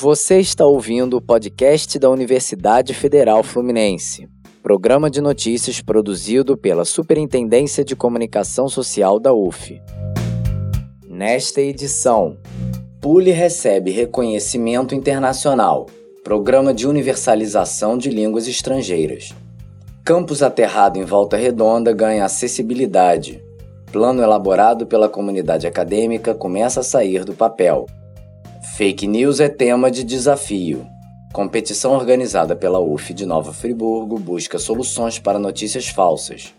Você está ouvindo o podcast da Universidade Federal Fluminense, programa de notícias produzido pela Superintendência de Comunicação Social da UF. Nesta edição, Pule recebe reconhecimento internacional, Programa de Universalização de Línguas Estrangeiras. Campus aterrado em Volta Redonda ganha acessibilidade. Plano elaborado pela comunidade acadêmica começa a sair do papel. Fake news é tema de desafio. Competição organizada pela UF de Nova Friburgo busca soluções para notícias falsas.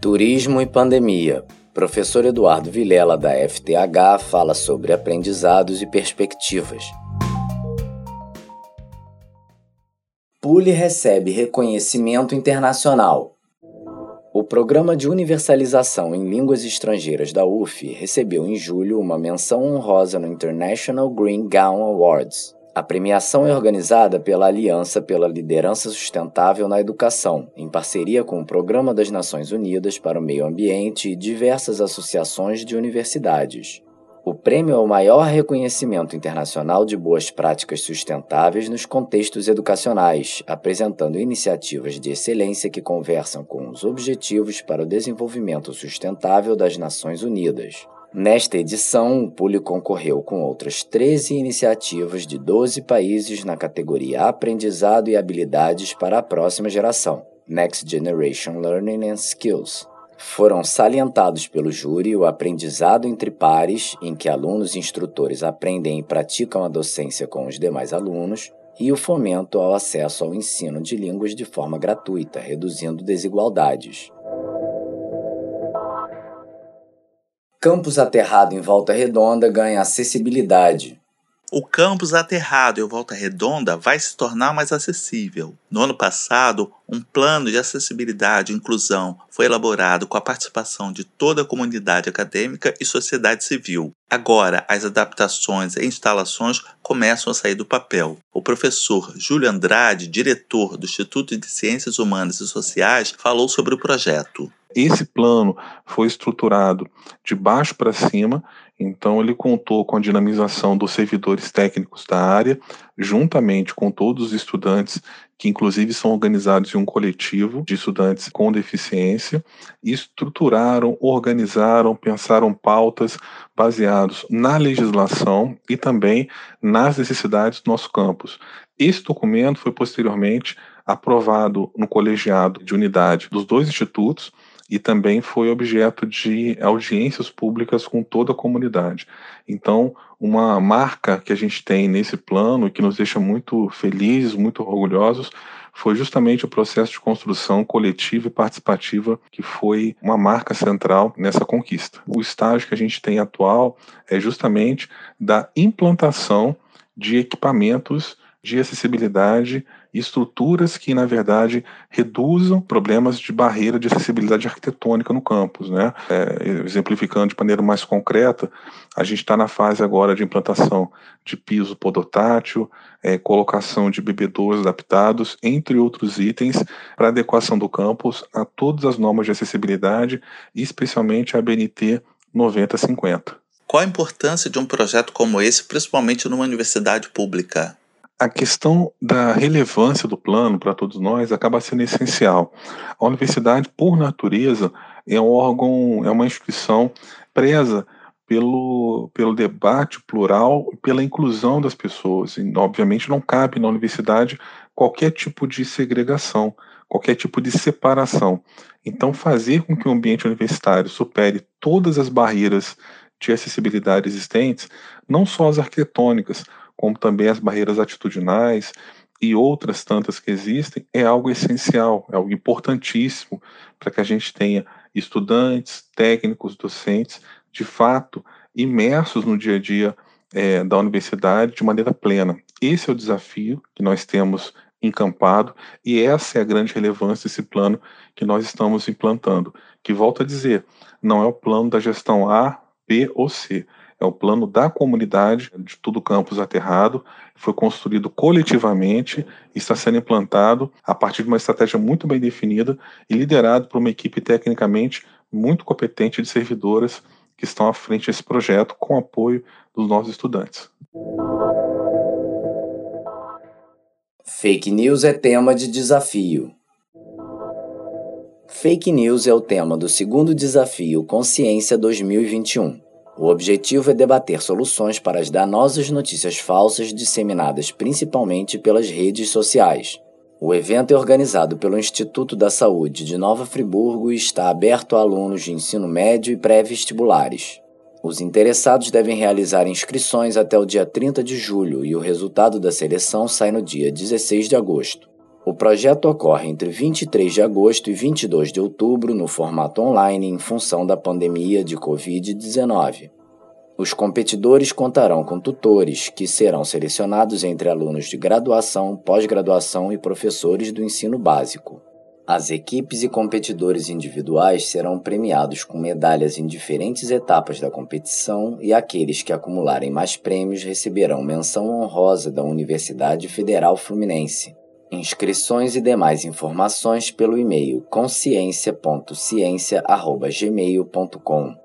Turismo e pandemia. Professor Eduardo Vilela, da FTH, fala sobre aprendizados e perspectivas. Pule recebe reconhecimento internacional. O Programa de Universalização em Línguas Estrangeiras da UF recebeu em julho uma menção honrosa no International Green Gown Awards. A premiação é organizada pela Aliança pela Liderança Sustentável na Educação, em parceria com o Programa das Nações Unidas para o Meio Ambiente e diversas associações de universidades. O prêmio é o maior reconhecimento internacional de boas práticas sustentáveis nos contextos educacionais, apresentando iniciativas de excelência que conversam com os Objetivos para o Desenvolvimento Sustentável das Nações Unidas. Nesta edição, o Puli concorreu com outras 13 iniciativas de 12 países na categoria Aprendizado e Habilidades para a Próxima Geração, Next Generation Learning and Skills foram salientados pelo júri o aprendizado entre pares, em que alunos e instrutores aprendem e praticam a docência com os demais alunos, e o fomento ao acesso ao ensino de línguas de forma gratuita, reduzindo desigualdades. Campus aterrado em Volta Redonda ganha acessibilidade. O campus aterrado em Volta Redonda vai se tornar mais acessível. No ano passado, um plano de acessibilidade e inclusão foi elaborado com a participação de toda a comunidade acadêmica e sociedade civil. Agora, as adaptações e instalações começam a sair do papel. O professor Júlio Andrade, diretor do Instituto de Ciências Humanas e Sociais, falou sobre o projeto. Esse plano foi estruturado de baixo para cima então, ele contou com a dinamização dos servidores técnicos da área, juntamente com todos os estudantes, que inclusive são organizados em um coletivo de estudantes com deficiência, estruturaram, organizaram, pensaram pautas baseados na legislação e também nas necessidades do nosso campus. Esse documento foi posteriormente aprovado no colegiado de unidade dos dois institutos e também foi objeto de audiências públicas com toda a comunidade. Então, uma marca que a gente tem nesse plano que nos deixa muito felizes, muito orgulhosos, foi justamente o processo de construção coletiva e participativa que foi uma marca central nessa conquista. O estágio que a gente tem atual é justamente da implantação de equipamentos de acessibilidade estruturas que, na verdade, reduzam problemas de barreira de acessibilidade arquitetônica no campus. Né? É, exemplificando de maneira mais concreta, a gente está na fase agora de implantação de piso podotátil, é, colocação de bebedouros adaptados, entre outros itens, para adequação do campus a todas as normas de acessibilidade, especialmente a BNT 9050. Qual a importância de um projeto como esse, principalmente numa universidade pública? A questão da relevância do plano para todos nós acaba sendo essencial. A universidade, por natureza, é um órgão, é uma instituição presa pelo, pelo debate plural e pela inclusão das pessoas. E, obviamente, não cabe na universidade qualquer tipo de segregação, qualquer tipo de separação. Então, fazer com que o ambiente universitário supere todas as barreiras de acessibilidade existentes, não só as arquitetônicas, como também as barreiras atitudinais e outras tantas que existem, é algo essencial, é algo importantíssimo para que a gente tenha estudantes, técnicos, docentes, de fato, imersos no dia a dia é, da universidade de maneira plena. Esse é o desafio que nós temos encampado e essa é a grande relevância desse plano que nós estamos implantando, que volto a dizer, não é o plano da gestão A, B ou C, é o plano da comunidade de todo o campus aterrado, foi construído coletivamente e está sendo implantado a partir de uma estratégia muito bem definida e liderado por uma equipe tecnicamente muito competente de servidoras que estão à frente desse projeto com apoio dos nossos estudantes. Fake news é tema de desafio. Fake news é o tema do segundo desafio Consciência 2021. O objetivo é debater soluções para as danosas notícias falsas disseminadas principalmente pelas redes sociais. O evento é organizado pelo Instituto da Saúde de Nova Friburgo e está aberto a alunos de ensino médio e pré-vestibulares. Os interessados devem realizar inscrições até o dia 30 de julho e o resultado da seleção sai no dia 16 de agosto. O projeto ocorre entre 23 de agosto e 22 de outubro no formato online em função da pandemia de Covid-19. Os competidores contarão com tutores, que serão selecionados entre alunos de graduação, pós-graduação e professores do ensino básico. As equipes e competidores individuais serão premiados com medalhas em diferentes etapas da competição e aqueles que acumularem mais prêmios receberão menção honrosa da Universidade Federal Fluminense. Inscrições e demais informações pelo e-mail consciência.ciência.gmail.com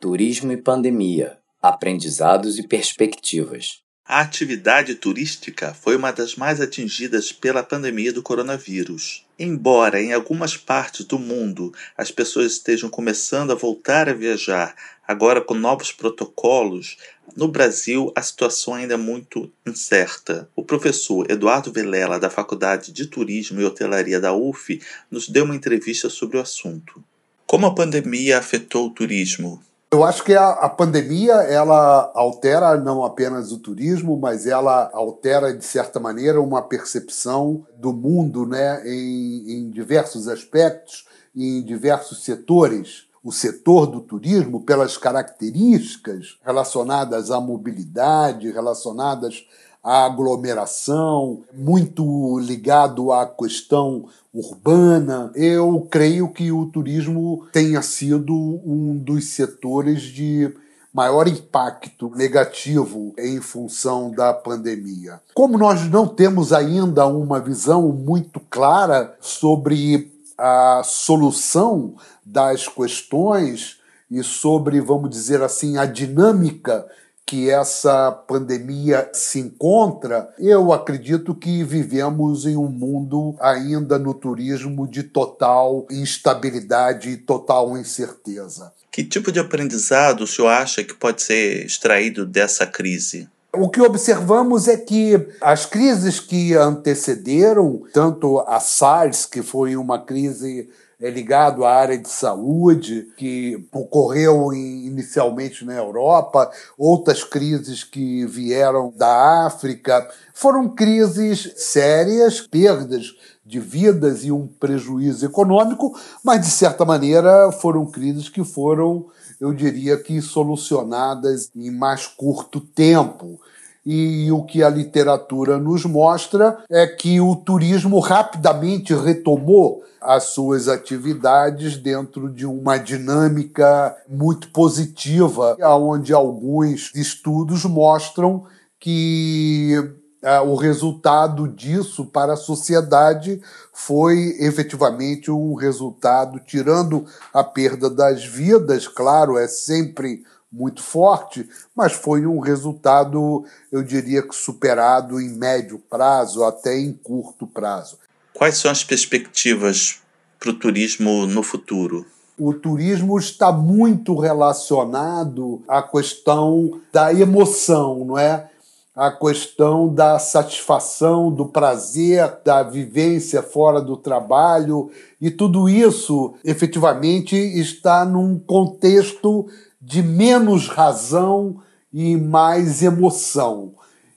Turismo e pandemia, aprendizados e perspectivas. A atividade turística foi uma das mais atingidas pela pandemia do coronavírus. Embora em algumas partes do mundo as pessoas estejam começando a voltar a viajar, agora com novos protocolos, no Brasil a situação ainda é muito incerta. O professor Eduardo Velela, da Faculdade de Turismo e Hotelaria da UF, nos deu uma entrevista sobre o assunto. Como a pandemia afetou o turismo? Eu acho que a, a, pandemia ela altera não apenas o turismo, mas ela altera de certa maneira uma percepção do mundo, né, em, em diversos aspectos em diversos setores. O setor do turismo, pelas características relacionadas à mobilidade, relacionadas à aglomeração, muito ligado à questão urbana. Eu creio que o turismo tenha sido um dos setores de maior impacto negativo em função da pandemia. Como nós não temos ainda uma visão muito clara sobre a solução das questões e sobre, vamos dizer assim, a dinâmica que essa pandemia se encontra, eu acredito que vivemos em um mundo ainda no turismo de total instabilidade e total incerteza. Que tipo de aprendizado o senhor acha que pode ser extraído dessa crise? O que observamos é que as crises que antecederam, tanto a SARS, que foi uma crise é ligado à área de saúde, que ocorreu inicialmente na Europa, outras crises que vieram da África. Foram crises sérias, perdas de vidas e um prejuízo econômico, mas de certa maneira foram crises que foram, eu diria que, solucionadas em mais curto tempo. E o que a literatura nos mostra é que o turismo rapidamente retomou as suas atividades dentro de uma dinâmica muito positiva, onde alguns estudos mostram que uh, o resultado disso para a sociedade foi efetivamente um resultado, tirando a perda das vidas, claro, é sempre muito forte, mas foi um resultado, eu diria que superado em médio prazo, até em curto prazo. Quais são as perspectivas para o turismo no futuro? O turismo está muito relacionado à questão da emoção, não é? A questão da satisfação, do prazer, da vivência fora do trabalho, e tudo isso efetivamente está num contexto de menos razão e mais emoção.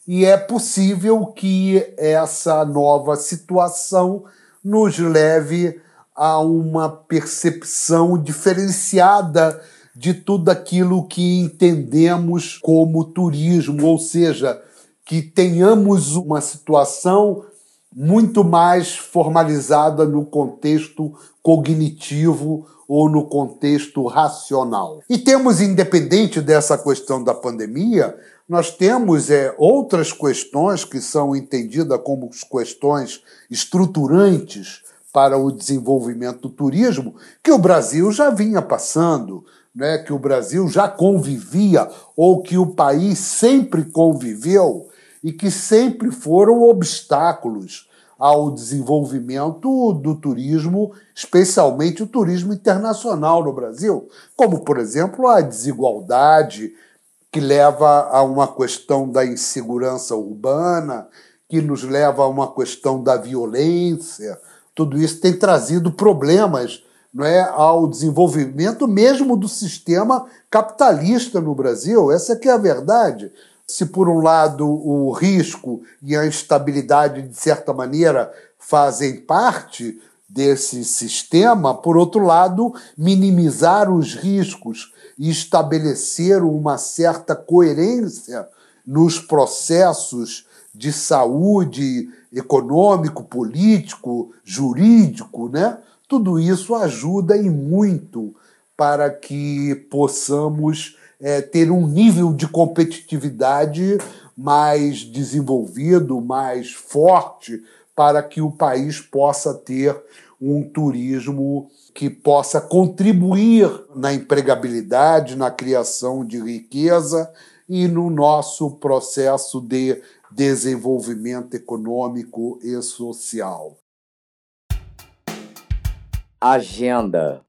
E é possível que essa nova situação nos leve a uma percepção diferenciada de tudo aquilo que entendemos como turismo, ou seja, que tenhamos uma situação muito mais formalizada no contexto cognitivo ou no contexto racional. E temos, independente dessa questão da pandemia, nós temos é, outras questões que são entendidas como questões estruturantes para o desenvolvimento do turismo, que o Brasil já vinha passando né, que o Brasil já convivia ou que o país sempre conviveu e que sempre foram obstáculos ao desenvolvimento do turismo, especialmente o turismo internacional no Brasil, como, por exemplo, a desigualdade que leva a uma questão da insegurança urbana, que nos leva a uma questão da violência. Tudo isso tem trazido problemas não é, ao desenvolvimento mesmo do sistema capitalista no Brasil. Essa que é a verdade. Se por um lado o risco e a instabilidade de certa maneira fazem parte desse sistema, por outro lado, minimizar os riscos e estabelecer uma certa coerência nos processos de saúde econômico, político, jurídico, né? Tudo isso ajuda e muito para que possamos é, ter um nível de competitividade mais desenvolvido, mais forte, para que o país possa ter um turismo que possa contribuir na empregabilidade, na criação de riqueza e no nosso processo de desenvolvimento econômico e social. Agenda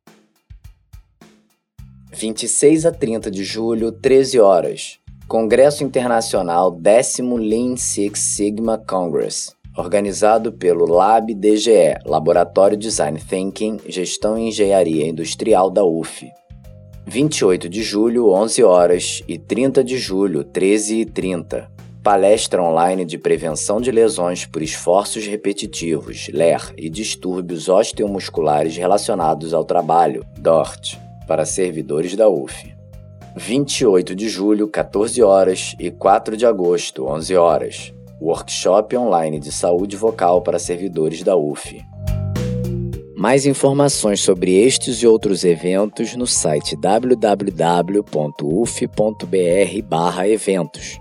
26 a 30 de julho, 13 horas. Congresso Internacional 10 Lean Six Sigma Congress, organizado pelo Lab DGE, Laboratório Design Thinking, Gestão e Engenharia Industrial da UF. 28 de julho, 11 horas e 30 de julho, 13 e 30 palestra online de prevenção de lesões por esforços repetitivos, LER, e distúrbios osteomusculares relacionados ao trabalho, DORT, para servidores da UF. 28 de julho, 14 horas e 4 de agosto, 11 horas. Workshop online de saúde vocal para servidores da UF. Mais informações sobre estes e outros eventos no site www.uf.br/eventos.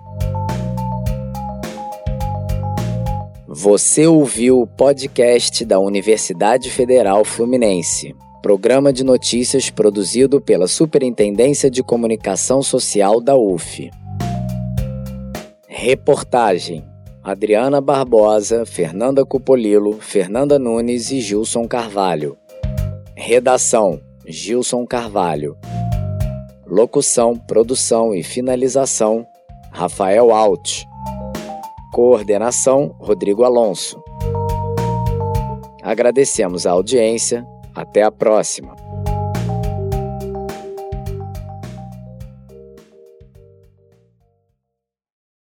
Você ouviu o podcast da Universidade Federal Fluminense, programa de notícias produzido pela Superintendência de Comunicação Social da UF. Reportagem: Adriana Barbosa, Fernanda Cupolilo, Fernanda Nunes e Gilson Carvalho. Redação: Gilson Carvalho. Locução, produção e finalização: Rafael Alt. Coordenação: Rodrigo Alonso. Agradecemos a audiência. Até a próxima.